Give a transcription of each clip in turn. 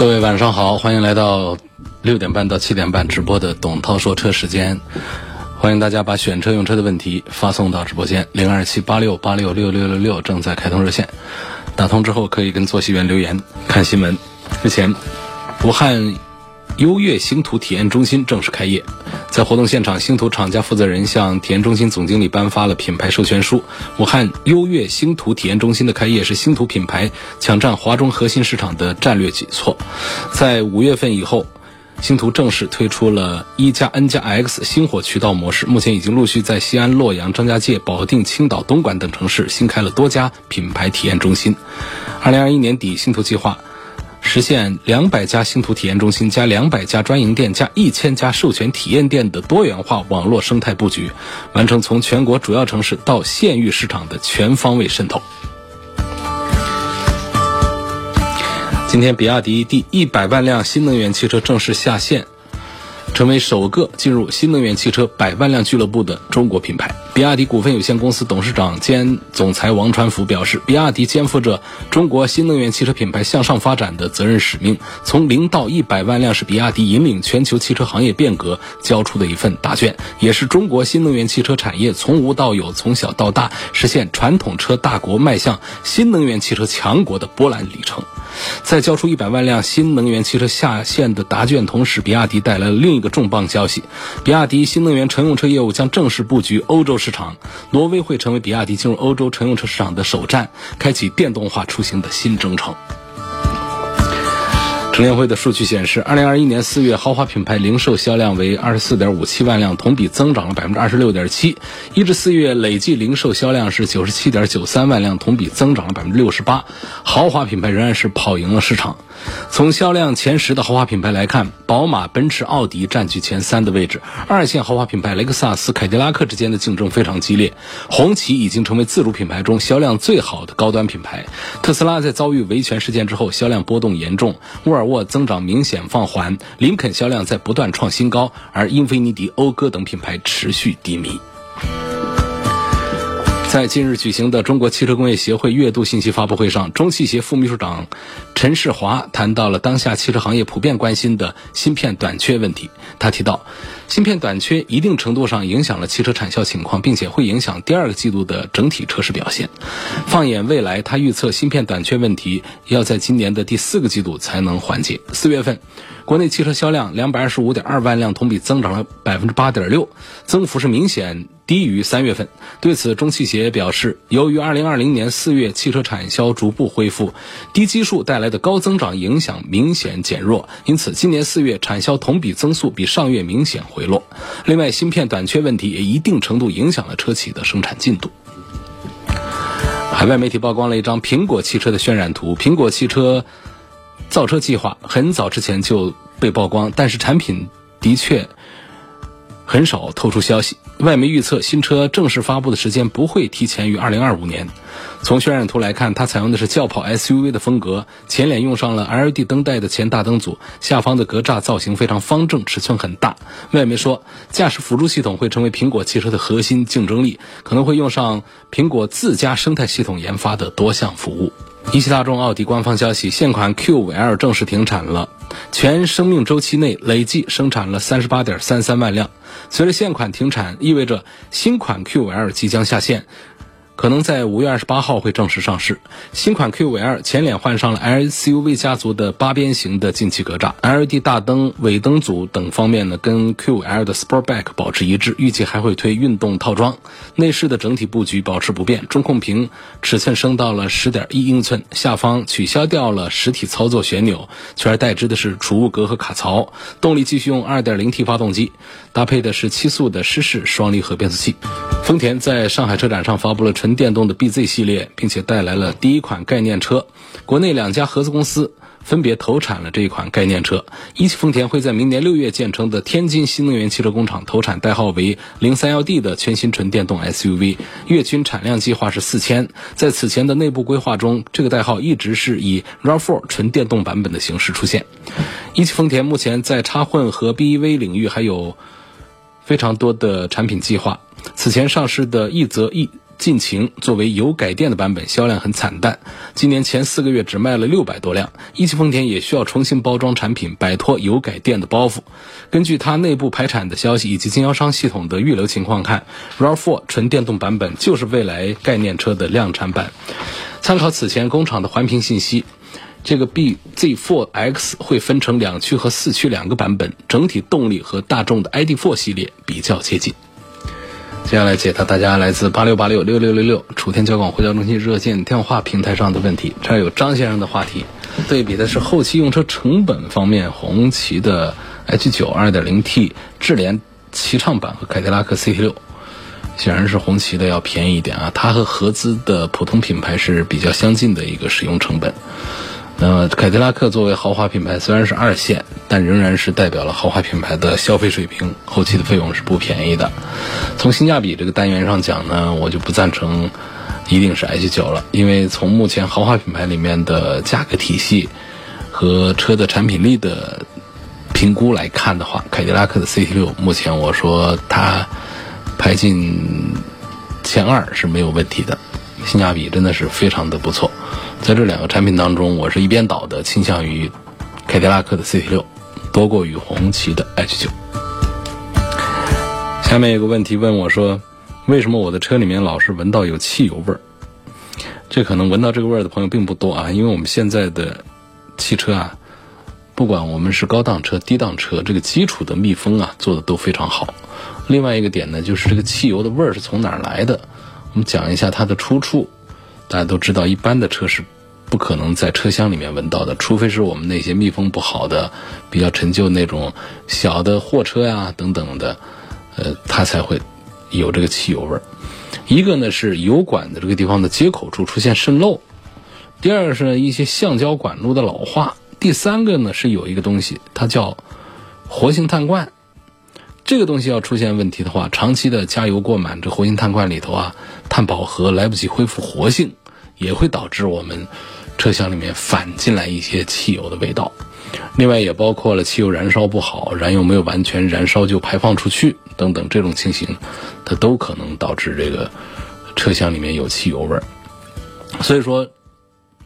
各位晚上好，欢迎来到六点半到七点半直播的董涛说车时间。欢迎大家把选车用车的问题发送到直播间零二七八六八六六六六六，正在开通热线。打通之后可以跟坐席员留言。看新闻，之前，武汉优越星途体验中心正式开业。在活动现场，星途厂家负责人向体验中心总经理颁发了品牌授权书。武汉优越星途体验中心的开业是星途品牌抢占华中核心市场的战略举措。在五月份以后，星途正式推出了一加 N 加 X 星火渠道模式，目前已经陆续在西安、洛阳、张家界、保定、青岛、东莞等城市新开了多家品牌体验中心。二零二一年底，星途计划。实现两百家星途体验中心加两百家专营店加一千家授权体验店的多元化网络生态布局，完成从全国主要城市到县域市场的全方位渗透。今天，比亚迪第一百万辆新能源汽车正式下线。成为首个进入新能源汽车百万辆俱乐部的中国品牌。比亚迪股份有限公司董事长兼总裁王传福表示，比亚迪肩负着中国新能源汽车品牌向上发展的责任使命。从零到一百万辆是比亚迪引领全球汽车行业变革交出的一份答卷，也是中国新能源汽车产业从无到有、从小到大实现传统车大国迈向新能源汽车强国的波澜里程。在交出一百万辆新能源汽车下线的答卷同时，比亚迪带来了另一个重磅消息：比亚迪新能源乘用车业务将正式布局欧洲市场，挪威会成为比亚迪进入欧洲乘用车市场的首站，开启电动化出行的新征程。联会的数据显示，二零二一年四月豪华品牌零售销量为二十四点五七万辆，同比增长了百分之二十六点七。一至四月累计零售销量是九十七点九三万辆，同比增长了百分之六十八。豪华品牌仍然是跑赢了市场。从销量前十的豪华品牌来看，宝马、奔驰、奥迪占据前三的位置。二线豪华品牌雷克萨斯、凯迪拉克之间的竞争非常激烈。红旗已经成为自主品牌中销量最好的高端品牌。特斯拉在遭遇维权事件之后，销量波动严重。沃尔沃沃增长明显放缓，林肯销量在不断创新高，而英菲尼迪、讴歌等品牌持续低迷。在近日举行的中国汽车工业协会月度信息发布会上，中汽协副秘书长陈世华谈到了当下汽车行业普遍关心的芯片短缺问题。他提到，芯片短缺一定程度上影响了汽车产销情况，并且会影响第二个季度的整体车市表现。放眼未来，他预测芯片短缺问题要在今年的第四个季度才能缓解。四月份，国内汽车销量两百二十五点二万辆，同比增长了百分之八点六，增幅是明显。低于三月份，对此，中汽协表示，由于二零二零年四月汽车产销逐步恢复，低基数带来的高增长影响明显减弱，因此今年四月产销同比增速比上月明显回回落。另外，芯片短缺问题也一定程度影响了车企的生产进度。海外媒体曝光了一张苹果汽车的渲染图，苹果汽车造车计划很早之前就被曝光，但是产品的确。很少透出消息，外媒预测新车正式发布的时间不会提前于二零二五年。从渲染图来看，它采用的是轿跑 SUV 的风格，前脸用上了 LED 灯带的前大灯组，下方的格栅造型非常方正，尺寸很大。外媒说，驾驶辅助系统会成为苹果汽车的核心竞争力，可能会用上苹果自家生态系统研发的多项服务。一汽大众奥迪官方消息，现款 Q 五 L 正式停产了，全生命周期内累计生产了三十八点三三万辆。随着现款停产，意味着新款 Q5L 即将下线。可能在五月二十八号会正式上市。新款 Q5L 前脸换上了 SUV 家族的八边形的进气格栅，LED 大灯、尾灯组等方面呢，跟 Q5L 的 Sportback 保持一致。预计还会推运动套装。内饰的整体布局保持不变，中控屏尺寸升到了十点一英寸，下方取消掉了实体操作旋钮，取而代之的是储物格和卡槽。动力继续用 2.0T 发动机，搭配的是七速的湿式双离合变速器。丰田在上海车展上发布了纯纯电动的 BZ 系列，并且带来了第一款概念车。国内两家合资公司分别投产了这一款概念车。一汽丰田会在明年六月建成的天津新能源汽车工厂投产代号为零三幺 D 的全新纯电动 SUV，月均产量计划是四千。在此前的内部规划中，这个代号一直是以 RAV4 纯电动版本的形式出现。一汽丰田目前在插混和 BEV 领域还有非常多的产品计划。此前上市的奕泽 E 劲擎作为油改电的版本，销量很惨淡，今年前四个月只卖了六百多辆。一汽丰田也需要重新包装产品，摆脱油改电的包袱。根据它内部排产的消息以及经销商系统的预留情况看，RAV4 纯电动版本就是未来概念车的量产版。参考此前工厂的环评信息。这个 BZ4X 会分成两驱和四驱两个版本，整体动力和大众的 ID.4 系列比较接近。接下来解答大家来自八六八六六六六六楚天交广呼叫中心热线电话平台上的问题。这儿有张先生的话题，对比的是后期用车成本方面，红旗的 H9 2.0T 智联齐畅版和凯迪拉克 CT6，显然是红旗的要便宜一点啊。它和合资的普通品牌是比较相近的一个使用成本。那么，凯迪拉克作为豪华品牌，虽然是二线，但仍然是代表了豪华品牌的消费水平。后期的费用是不便宜的。从性价比这个单元上讲呢，我就不赞成一定是 H9 了，因为从目前豪华品牌里面的价格体系和车的产品力的评估来看的话，凯迪拉克的 CT6 目前我说它排进前二是没有问题的，性价比真的是非常的不错。在这两个产品当中，我是一边倒的倾向于凯迪拉克的 CT6 多过于红旗的 H9。下面有个问题问我说，为什么我的车里面老是闻到有汽油味儿？这可能闻到这个味儿的朋友并不多啊，因为我们现在的汽车啊，不管我们是高档车、低档车，这个基础的密封啊做的都非常好。另外一个点呢，就是这个汽油的味儿是从哪儿来的？我们讲一下它的出处。大家都知道，一般的车是不可能在车厢里面闻到的，除非是我们那些密封不好的、比较陈旧那种小的货车呀等等的，呃，它才会有这个汽油味儿。一个呢是油管的这个地方的接口处出现渗漏，第二个是一些橡胶管路的老化，第三个呢是有一个东西，它叫活性炭罐。这个东西要出现问题的话，长期的加油过满，这活性炭罐里头啊，碳饱和来不及恢复活性。也会导致我们车厢里面反进来一些汽油的味道，另外也包括了汽油燃烧不好、燃油没有完全燃烧就排放出去等等这种情形，它都可能导致这个车厢里面有汽油味儿。所以说，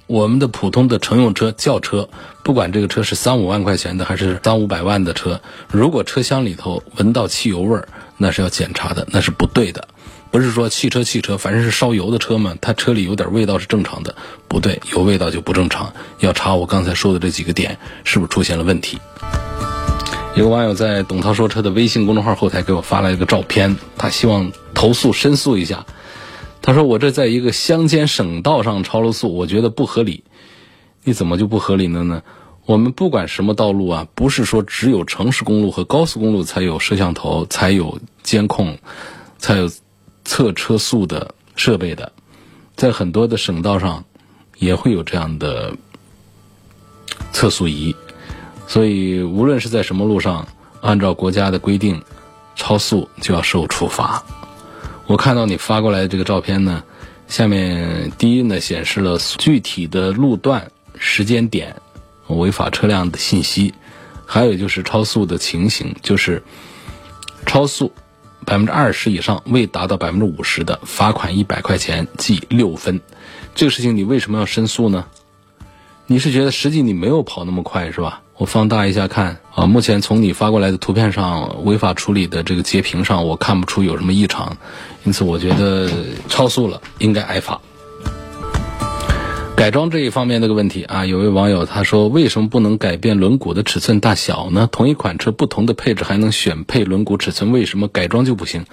我们的普通的乘用车、轿车，不管这个车是三五万块钱的还是三五百万的车，如果车厢里头闻到汽油味儿，那是要检查的，那是不对的。不是说汽车汽车，凡是烧油的车嘛，它车里有点味道是正常的。不对，有味道就不正常，要查我刚才说的这几个点是不是出现了问题。有个网友在董涛说车的微信公众号后台给我发了一个照片，他希望投诉申诉一下。他说我这在一个乡间省道上超了速，我觉得不合理。你怎么就不合理了呢？我们不管什么道路啊，不是说只有城市公路和高速公路才有摄像头、才有监控、才有。测车速的设备的，在很多的省道上也会有这样的测速仪，所以无论是在什么路上，按照国家的规定，超速就要受处罚。我看到你发过来的这个照片呢，下面第一呢显示了具体的路段、时间点、违法车辆的信息，还有就是超速的情形，就是超速。百分之二十以上未达到百分之五十的，罚款一百块钱，记六分。这个事情你为什么要申诉呢？你是觉得实际你没有跑那么快是吧？我放大一下看啊，目前从你发过来的图片上，违法处理的这个截屏上，我看不出有什么异常，因此我觉得超速了应该挨罚。改装这一方面那个问题啊，有位网友他说：“为什么不能改变轮毂的尺寸大小呢？同一款车不同的配置还能选配轮毂尺寸，为什么改装就不行？”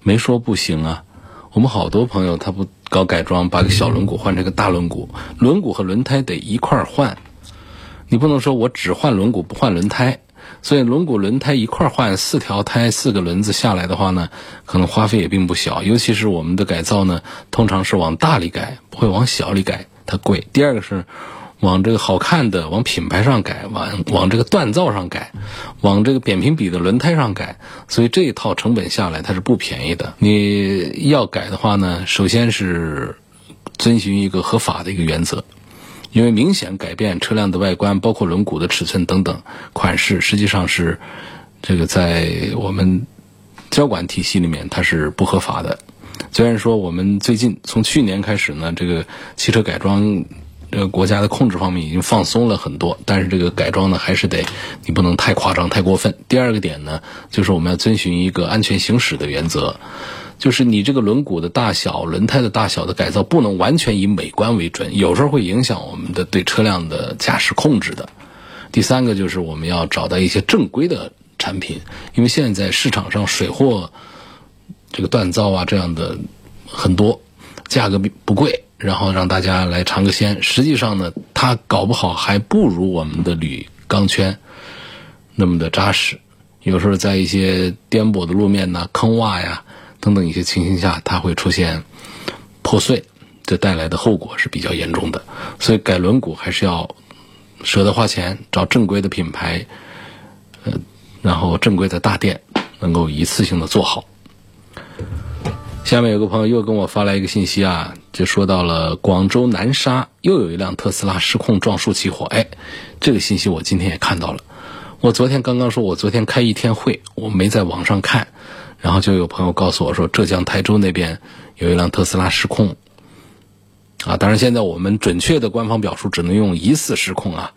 没说不行啊，我们好多朋友他不搞改装，把个小轮毂换成个大轮毂，轮毂和轮胎得一块换，你不能说我只换轮毂不换轮胎。所以轮毂轮胎一块换四条胎四个轮子下来的话呢，可能花费也并不小。尤其是我们的改造呢，通常是往大里改，不会往小里改，它贵。第二个是往这个好看的、往品牌上改，往往这个锻造上改，往这个扁平比的轮胎上改，所以这一套成本下来它是不便宜的。你要改的话呢，首先是遵循一个合法的一个原则。因为明显改变车辆的外观，包括轮毂的尺寸等等款式，实际上是这个在我们交管体系里面它是不合法的。虽然说我们最近从去年开始呢，这个汽车改装这个国家的控制方面已经放松了很多，但是这个改装呢还是得你不能太夸张、太过分。第二个点呢，就是我们要遵循一个安全行驶的原则。就是你这个轮毂的大小、轮胎的大小的改造，不能完全以美观为准，有时候会影响我们的对车辆的驾驶控制的。第三个就是我们要找到一些正规的产品，因为现在市场上水货这个锻造啊这样的很多，价格不贵，然后让大家来尝个鲜。实际上呢，它搞不好还不如我们的铝钢圈那么的扎实。有时候在一些颠簸的路面呢，坑洼呀。等等一些情形下，它会出现破碎，这带来的后果是比较严重的。所以改轮毂还是要舍得花钱，找正规的品牌，呃，然后正规的大店，能够一次性的做好。下面有个朋友又跟我发来一个信息啊，就说到了广州南沙又有一辆特斯拉失控撞树起火。哎，这个信息我今天也看到了。我昨天刚刚说，我昨天开一天会，我没在网上看。然后就有朋友告诉我说，浙江台州那边有一辆特斯拉失控，啊，当然现在我们准确的官方表述只能用疑似失控啊，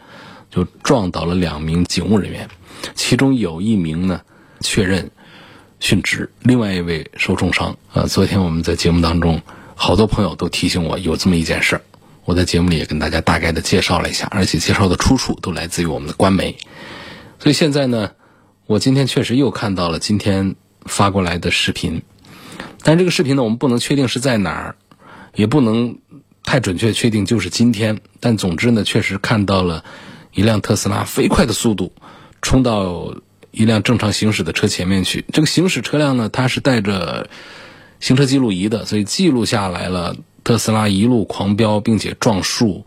就撞倒了两名警务人员，其中有一名呢确认殉职，另外一位受重伤。啊，昨天我们在节目当中，好多朋友都提醒我有这么一件事儿，我在节目里也跟大家大概的介绍了一下，而且介绍的出处都来自于我们的官媒，所以现在呢，我今天确实又看到了今天。发过来的视频，但这个视频呢，我们不能确定是在哪儿，也不能太准确确定就是今天。但总之呢，确实看到了一辆特斯拉飞快的速度冲到一辆正常行驶的车前面去。这个行驶车辆呢，它是带着行车记录仪的，所以记录下来了特斯拉一路狂飙，并且撞树，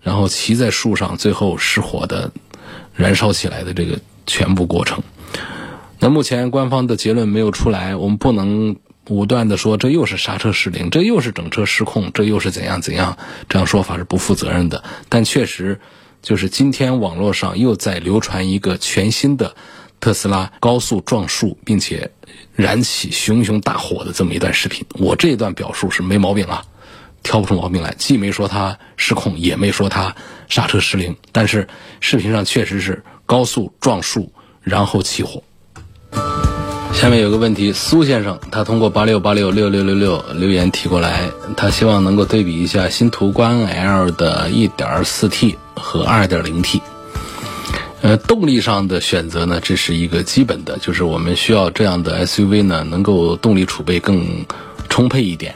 然后骑在树上，最后失火的燃烧起来的这个全部过程。那目前官方的结论没有出来，我们不能武断的说这又是刹车失灵，这又是整车失控，这又是怎样怎样，这样说法是不负责任的。但确实，就是今天网络上又在流传一个全新的特斯拉高速撞树，并且燃起熊熊大火的这么一段视频。我这一段表述是没毛病啊，挑不出毛病来，既没说它失控，也没说它刹车失灵，但是视频上确实是高速撞树，然后起火。下面有个问题，苏先生他通过八六八六六六六六留言提过来，他希望能够对比一下新途观 L 的 1.4T 和 2.0T。呃，动力上的选择呢，这是一个基本的，就是我们需要这样的 SUV 呢，能够动力储备更充沛一点。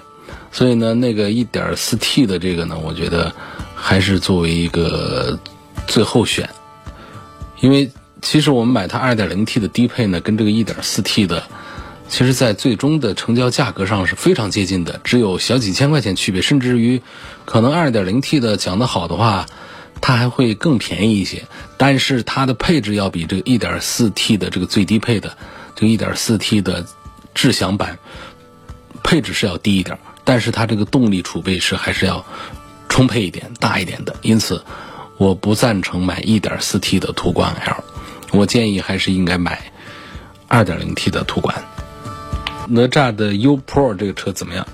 所以呢，那个 1.4T 的这个呢，我觉得还是作为一个最后选，因为。其实我们买它 2.0T 的低配呢，跟这个 1.4T 的，其实在最终的成交价格上是非常接近的，只有小几千块钱区别，甚至于可能 2.0T 的讲得好的话，它还会更便宜一些。但是它的配置要比这个 1.4T 的这个最低配的这个 1.4T 的智享版配置是要低一点，但是它这个动力储备是还是要充沛一点、大一点的。因此，我不赞成买 1.4T 的途观 L。我建议还是应该买 2.0T 的途观。哪吒的 U Pro 这个车怎么样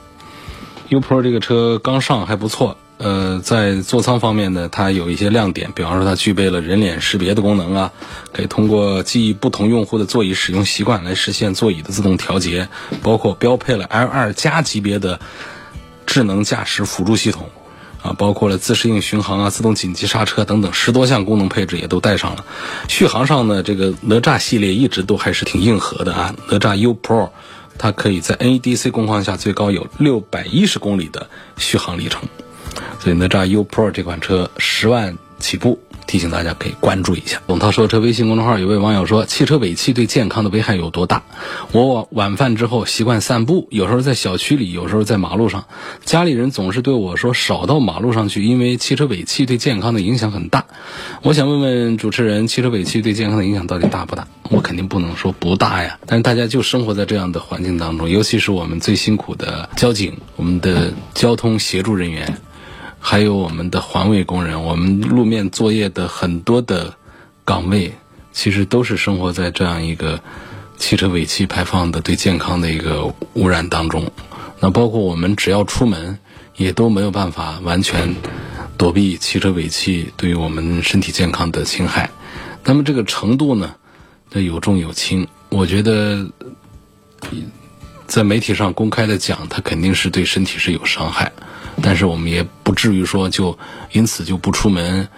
？U Pro 这个车刚上还不错，呃，在座舱方面呢，它有一些亮点，比方说它具备了人脸识别的功能啊，可以通过记忆不同用户的座椅使用习惯来实现座椅的自动调节，包括标配了 L2 加级别的智能驾驶辅助系统。啊，包括了自适应巡航啊、自动紧急刹车等等十多项功能配置也都带上了。续航上呢，这个哪吒系列一直都还是挺硬核的啊。哪吒 U Pro，它可以在 NEDC 工况下最高有六百一十公里的续航里程。所以哪吒 U Pro 这款车十万起步。提醒大家可以关注一下。董涛说车微信公众号有位网友说，汽车尾气对健康的危害有多大？我晚饭之后习惯散步，有时候在小区里，有时候在马路上。家里人总是对我说少到马路上去，因为汽车尾气对健康的影响很大。我想问问主持人，汽车尾气对健康的影响到底大不大？我肯定不能说不大呀。但是大家就生活在这样的环境当中，尤其是我们最辛苦的交警，我们的交通协助人员。还有我们的环卫工人，我们路面作业的很多的岗位，其实都是生活在这样一个汽车尾气排放的对健康的一个污染当中。那包括我们只要出门，也都没有办法完全躲避汽车尾气对于我们身体健康的侵害。那么这个程度呢，这有重有轻。我觉得在媒体上公开的讲，它肯定是对身体是有伤害。但是我们也不至于说就因此就不出门，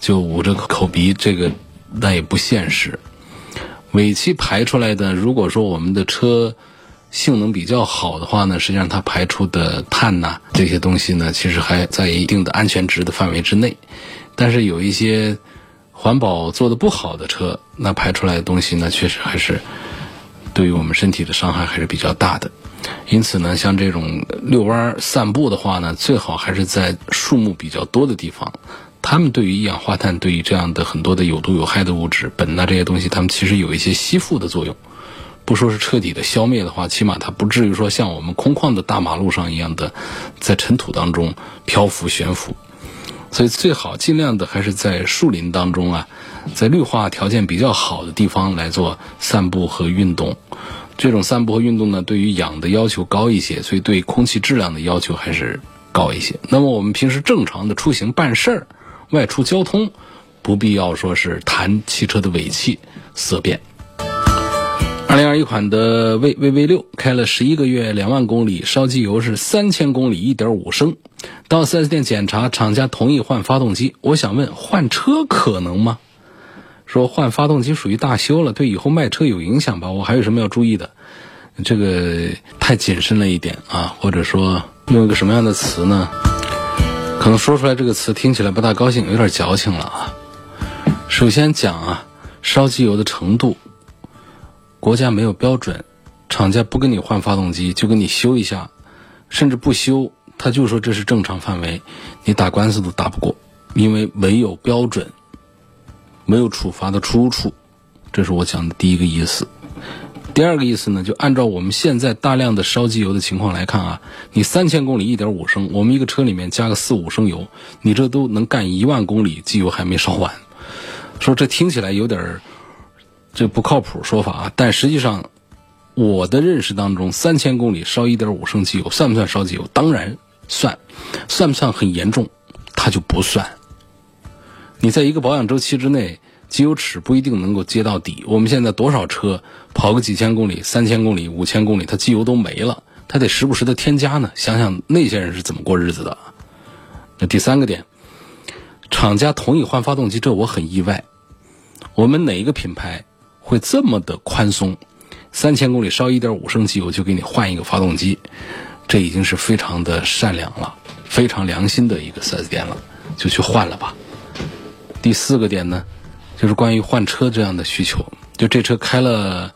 就捂着口鼻，这个那也不现实。尾气排出来的，如果说我们的车性能比较好的话呢，实际上它排出的碳呐这些东西呢，其实还在一定的安全值的范围之内。但是有一些环保做的不好的车，那排出来的东西呢，确实还是对于我们身体的伤害还是比较大的。因此呢，像这种遛弯儿散步的话呢，最好还是在树木比较多的地方。它们对于一氧化碳、对于这样的很多的有毒有害的物质、苯呐这些东西，它们其实有一些吸附的作用。不说是彻底的消灭的话，起码它不至于说像我们空旷的大马路上一样的在尘土当中漂浮悬浮。所以最好尽量的还是在树林当中啊，在绿化条件比较好的地方来做散步和运动。这种散步和运动呢，对于氧的要求高一些，所以对空气质量的要求还是高一些。那么我们平时正常的出行办事儿、外出交通，不必要说是谈汽车的尾气色变。二零二一款的 V V V 六开了十一个月，两万公里，烧机油是三千公里，一点五升。到四 S 店检查，厂家同意换发动机。我想问，换车可能吗？说换发动机属于大修了，对以后卖车有影响吧？我还有什么要注意的？这个太谨慎了一点啊，或者说用一个什么样的词呢？可能说出来这个词听起来不大高兴，有点矫情了啊。首先讲啊，烧机油的程度，国家没有标准，厂家不给你换发动机，就给你修一下，甚至不修，他就说这是正常范围，你打官司都打不过，因为没有标准。没有处罚的出处，这是我讲的第一个意思。第二个意思呢，就按照我们现在大量的烧机油的情况来看啊，你三千公里一点五升，我们一个车里面加个四五升油，你这都能干一万公里，机油还没烧完。说这听起来有点这不靠谱说法啊，但实际上我的认识当中，三千公里烧一点五升机油算不算烧机油？当然算，算不算很严重？它就不算。你在一个保养周期之内，机油尺不一定能够接到底。我们现在多少车跑个几千公里、三千公里、五千公里，它机油都没了，它得时不时的添加呢。想想那些人是怎么过日子的。那第三个点，厂家同意换发动机，这我很意外。我们哪一个品牌会这么的宽松？三千公里烧一点五升机油就给你换一个发动机，这已经是非常的善良了，非常良心的一个 4S 店了，就去换了吧。第四个点呢，就是关于换车这样的需求。就这车开了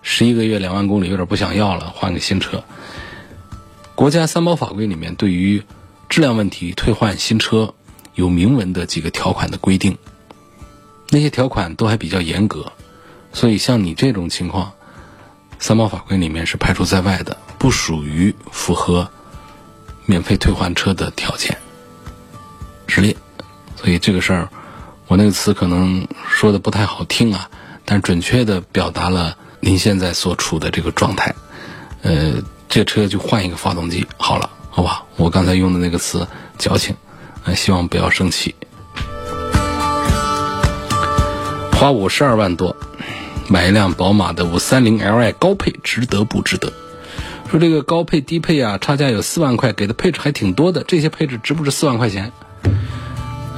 十一个月，两万公里，有点不想要了，换个新车。国家三包法规里面对于质量问题退换新车有明文的几个条款的规定，那些条款都还比较严格，所以像你这种情况，三包法规里面是排除在外的，不属于符合免费退换车的条件之列。所以这个事儿。我那个词可能说的不太好听啊，但准确的表达了您现在所处的这个状态。呃，这车就换一个发动机好了，好吧？我刚才用的那个词矫情，希望不要生气。花五十二万多买一辆宝马的五三零 Li 高配，值得不值得？说这个高配低配啊，差价有四万块，给的配置还挺多的，这些配置值不值四万块钱？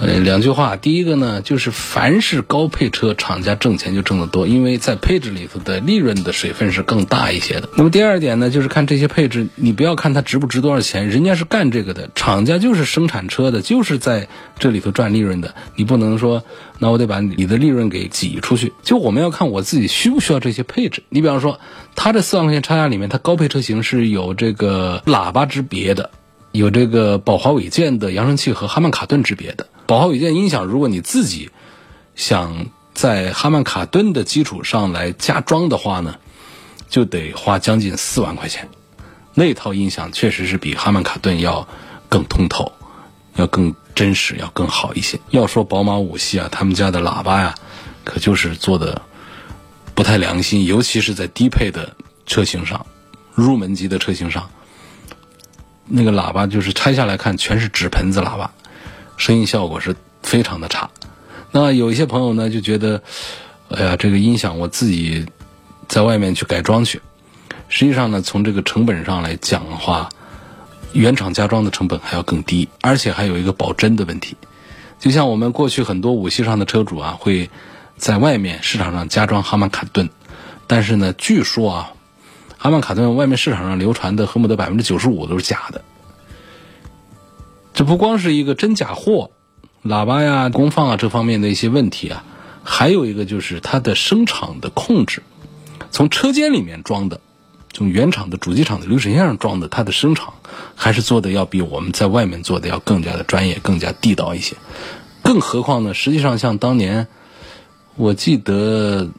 呃，两句话，第一个呢，就是凡是高配车，厂家挣钱就挣得多，因为在配置里头的利润的水分是更大一些的。那么第二点呢，就是看这些配置，你不要看它值不值多少钱，人家是干这个的，厂家就是生产车的，就是在这里头赚利润的，你不能说，那我得把你的利润给挤出去。就我们要看我自己需不需要这些配置。你比方说，它这四万块钱差价里面，它高配车型是有这个喇叭之别的。有这个宝华韦健的扬声器和哈曼卡顿之别的。宝华韦健音响，如果你自己想在哈曼卡顿的基础上来加装的话呢，就得花将近四万块钱。那套音响确实是比哈曼卡顿要更通透，要更真实，要更好一些。要说宝马五系啊，他们家的喇叭呀，可就是做的不太良心，尤其是在低配的车型上，入门级的车型上。那个喇叭就是拆下来看，全是纸盆子喇叭，声音效果是非常的差。那有一些朋友呢就觉得，哎呀，这个音响我自己在外面去改装去。实际上呢，从这个成本上来讲的话，原厂加装的成本还要更低，而且还有一个保真的问题。就像我们过去很多五系上的车主啊，会在外面市场上加装哈曼卡顿，但是呢，据说啊。哈曼卡顿外面市场上流传的恨不得百分之九十五都是假的，这不光是一个真假货，喇叭呀、功放啊这方面的一些问题啊，还有一个就是它的声场的控制，从车间里面装的，从原厂的主机厂的流水线上装的，它的声场还是做的要比我们在外面做的要更加的专业、更加地道一些。更何况呢，实际上像当年，我记得。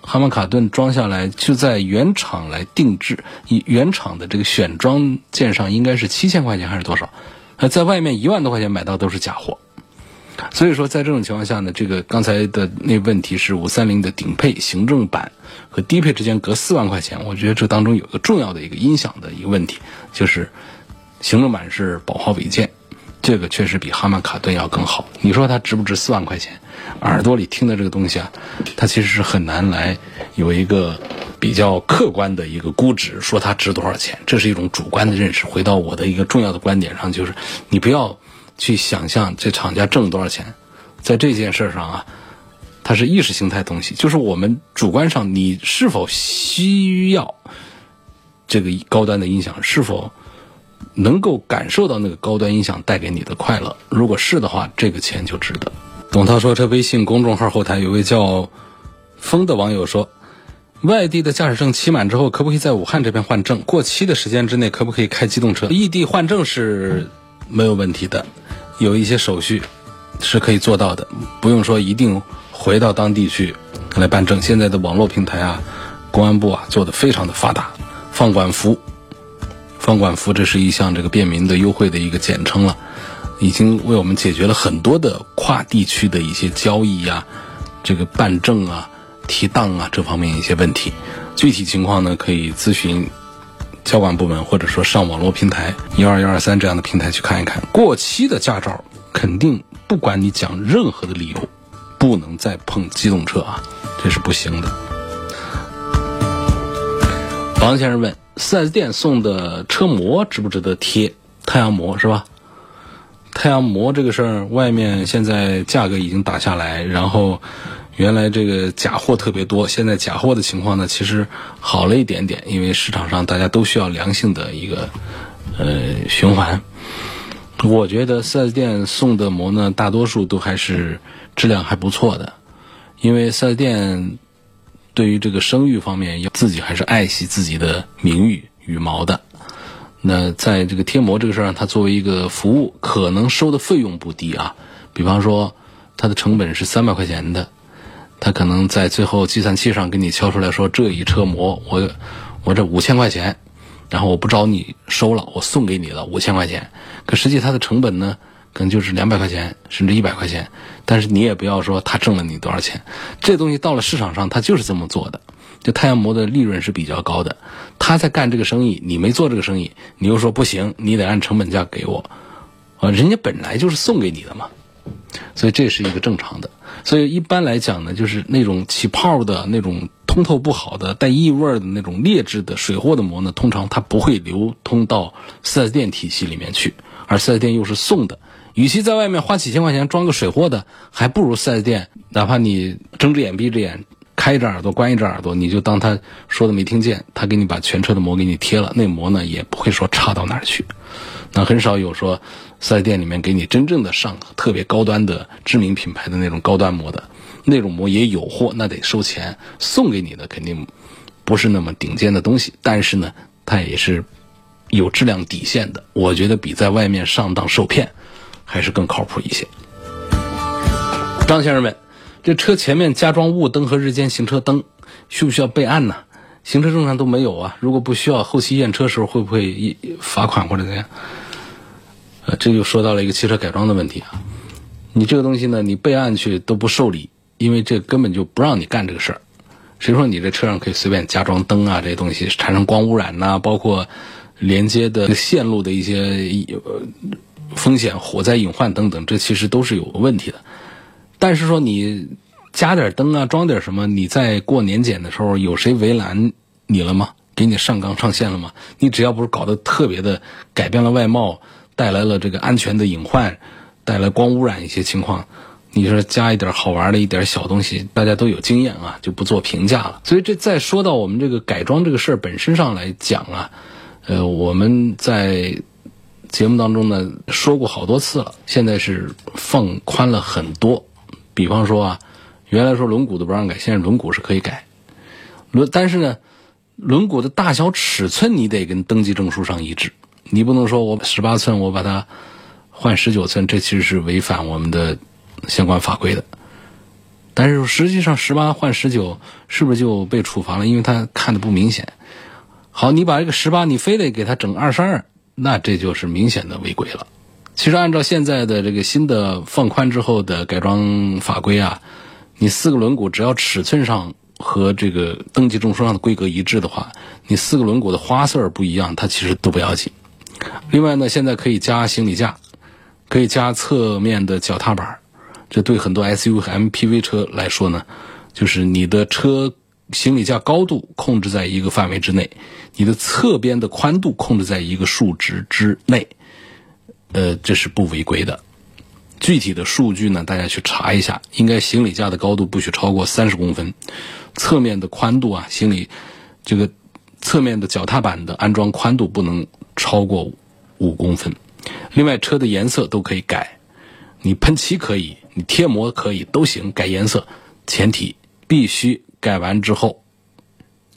哈曼卡顿装下来就在原厂来定制，以原厂的这个选装件上应该是七千块钱还是多少？呃，在外面一万多块钱买到都是假货。所以说，在这种情况下呢，这个刚才的那问题是五三零的顶配行政版和低配之间隔四万块钱，我觉得这当中有个重要的一个音响的一个问题，就是行政版是宝华韦健，这个确实比哈曼卡顿要更好。你说它值不值四万块钱？耳朵里听的这个东西啊，它其实是很难来有一个比较客观的一个估值，说它值多少钱，这是一种主观的认识。回到我的一个重要的观点上，就是你不要去想象这厂家挣多少钱，在这件事上啊，它是意识形态东西，就是我们主观上你是否需要这个高端的音响，是否能够感受到那个高端音响带给你的快乐，如果是的话，这个钱就值得。董涛说：“这微信公众号后台有位叫‘风’的网友说，外地的驾驶证期满之后，可不可以在武汉这边换证？过期的时间之内，可不可以开机动车？异地换证是没有问题的，有一些手续是可以做到的，不用说一定回到当地去来办证。现在的网络平台啊，公安部啊做的非常的发达，放管服，放管服，这是一项这个便民的优惠的一个简称了。”已经为我们解决了很多的跨地区的一些交易呀，这个办证啊、提档啊这方面一些问题。具体情况呢，可以咨询交管部门，或者说上网络平台幺二幺二三这样的平台去看一看。过期的驾照肯定不管你讲任何的理由，不能再碰机动车啊，这是不行的。王先生问：4S 店送的车膜值不值得贴？太阳膜是吧？太阳膜这个事儿，外面现在价格已经打下来，然后原来这个假货特别多，现在假货的情况呢，其实好了一点点，因为市场上大家都需要良性的一个呃循环。我觉得四 S 店送的膜呢，大多数都还是质量还不错的，因为四 S 店对于这个声誉方面，要自己还是爱惜自己的名誉羽毛的。那在这个贴膜这个事儿上，它作为一个服务，可能收的费用不低啊。比方说，它的成本是三百块钱的，它可能在最后计算器上给你敲出来说，这一车膜我我这五千块钱，然后我不找你收了，我送给你了五千块钱。可实际它的成本呢，可能就是两百块钱，甚至一百块钱。但是你也不要说他挣了你多少钱，这东西到了市场上，它就是这么做的。就太阳膜的利润是比较高的，他在干这个生意，你没做这个生意，你又说不行，你得按成本价给我，啊，人家本来就是送给你的嘛，所以这是一个正常的。所以一般来讲呢，就是那种起泡的那种通透不好的带异味的那种劣质的水货的膜呢，通常它不会流通到四 S 店体系里面去，而四 S 店又是送的。与其在外面花几千块钱装个水货的，还不如四 S 店，哪怕你睁只眼闭只眼，开一只耳朵关一只耳朵，你就当他说的没听见，他给你把全车的膜给你贴了，那膜呢也不会说差到哪儿去。那很少有说四 S 店里面给你真正的上特别高端的知名品牌的那种高端膜的那种膜也有货，那得收钱，送给你的肯定不是那么顶尖的东西，但是呢，它也是有质量底线的。我觉得比在外面上当受骗还是更靠谱一些。张先生们：这车前面加装雾灯和日间行车灯，需不需要备案呢？行车证上都没有啊！如果不需要，后期验车时候会不会罚款或者怎样？呃，这就说到了一个汽车改装的问题啊。你这个东西呢，你备案去都不受理，因为这根本就不让你干这个事儿。谁说你这车上可以随便加装灯啊？这些东西产生光污染呐，包括连接的线路的一些呃风险、火灾隐患等等，这其实都是有问题的。但是说你。加点灯啊，装点什么？你在过年检的时候，有谁为难你了吗？给你上纲上线了吗？你只要不是搞得特别的改变了外貌，带来了这个安全的隐患，带来光污染一些情况，你说加一点好玩的一点小东西，大家都有经验啊，就不做评价了。所以这再说到我们这个改装这个事儿本身上来讲啊，呃，我们在节目当中呢说过好多次了，现在是放宽了很多，比方说啊。原来说轮毂都不让改，现在轮毂是可以改。轮但是呢，轮毂的大小尺寸你得跟登记证书上一致，你不能说我十八寸我把它换十九寸，这其实是违反我们的相关法规的。但是实际上十八换十九是不是就被处罚了？因为他看的不明显。好，你把这个十八你非得给他整二十二，那这就是明显的违规了。其实按照现在的这个新的放宽之后的改装法规啊。你四个轮毂只要尺寸上和这个登记证书上的规格一致的话，你四个轮毂的花色不一样，它其实都不要紧。另外呢，现在可以加行李架，可以加侧面的脚踏板，这对很多 SUV 和 MPV 车来说呢，就是你的车行李架高度控制在一个范围之内，你的侧边的宽度控制在一个数值之内，呃，这是不违规的。具体的数据呢，大家去查一下。应该行李架的高度不许超过三十公分，侧面的宽度啊，行李这个侧面的脚踏板的安装宽度不能超过五公分。另外，车的颜色都可以改，你喷漆可以，你贴膜可以，都行。改颜色，前提必须改完之后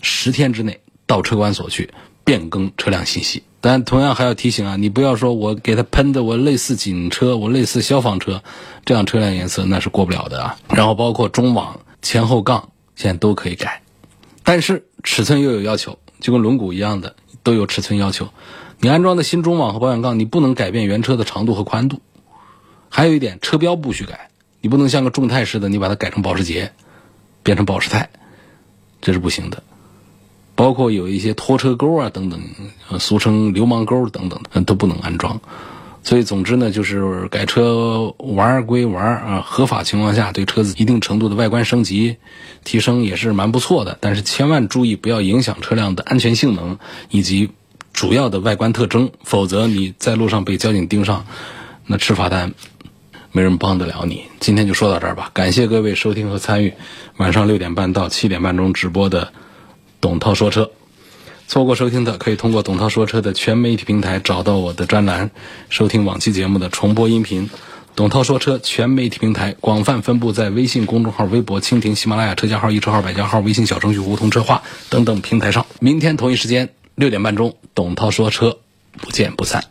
十天之内到车管所去变更车辆信息。但同样还要提醒啊，你不要说我给它喷的我类似警车，我类似消防车，这样车辆颜色那是过不了的啊。然后包括中网、前后杠，现在都可以改，但是尺寸又有要求，就跟轮毂一样的都有尺寸要求。你安装的新中网和保险杠，你不能改变原车的长度和宽度。还有一点，车标不许改，你不能像个众泰似的，你把它改成保时捷，变成保时泰，这是不行的。包括有一些拖车钩啊等等，俗称流氓钩等等，都不能安装。所以总之呢，就是改车玩归玩啊，合法情况下对车子一定程度的外观升级提升也是蛮不错的。但是千万注意不要影响车辆的安全性能以及主要的外观特征，否则你在路上被交警盯上，那吃罚单没人帮得了你。今天就说到这儿吧，感谢各位收听和参与晚上六点半到七点半钟直播的。董涛说车，错过收听的可以通过董涛说车的全媒体平台找到我的专栏，收听往期节目的重播音频。董涛说车全媒体平台广泛分布在微信公众号、微博、蜻蜓、喜马拉雅、车家号、一车号、百家号、微信小程序、梧桐车话等等平台上。明天同一时间六点半钟，董涛说车，不见不散。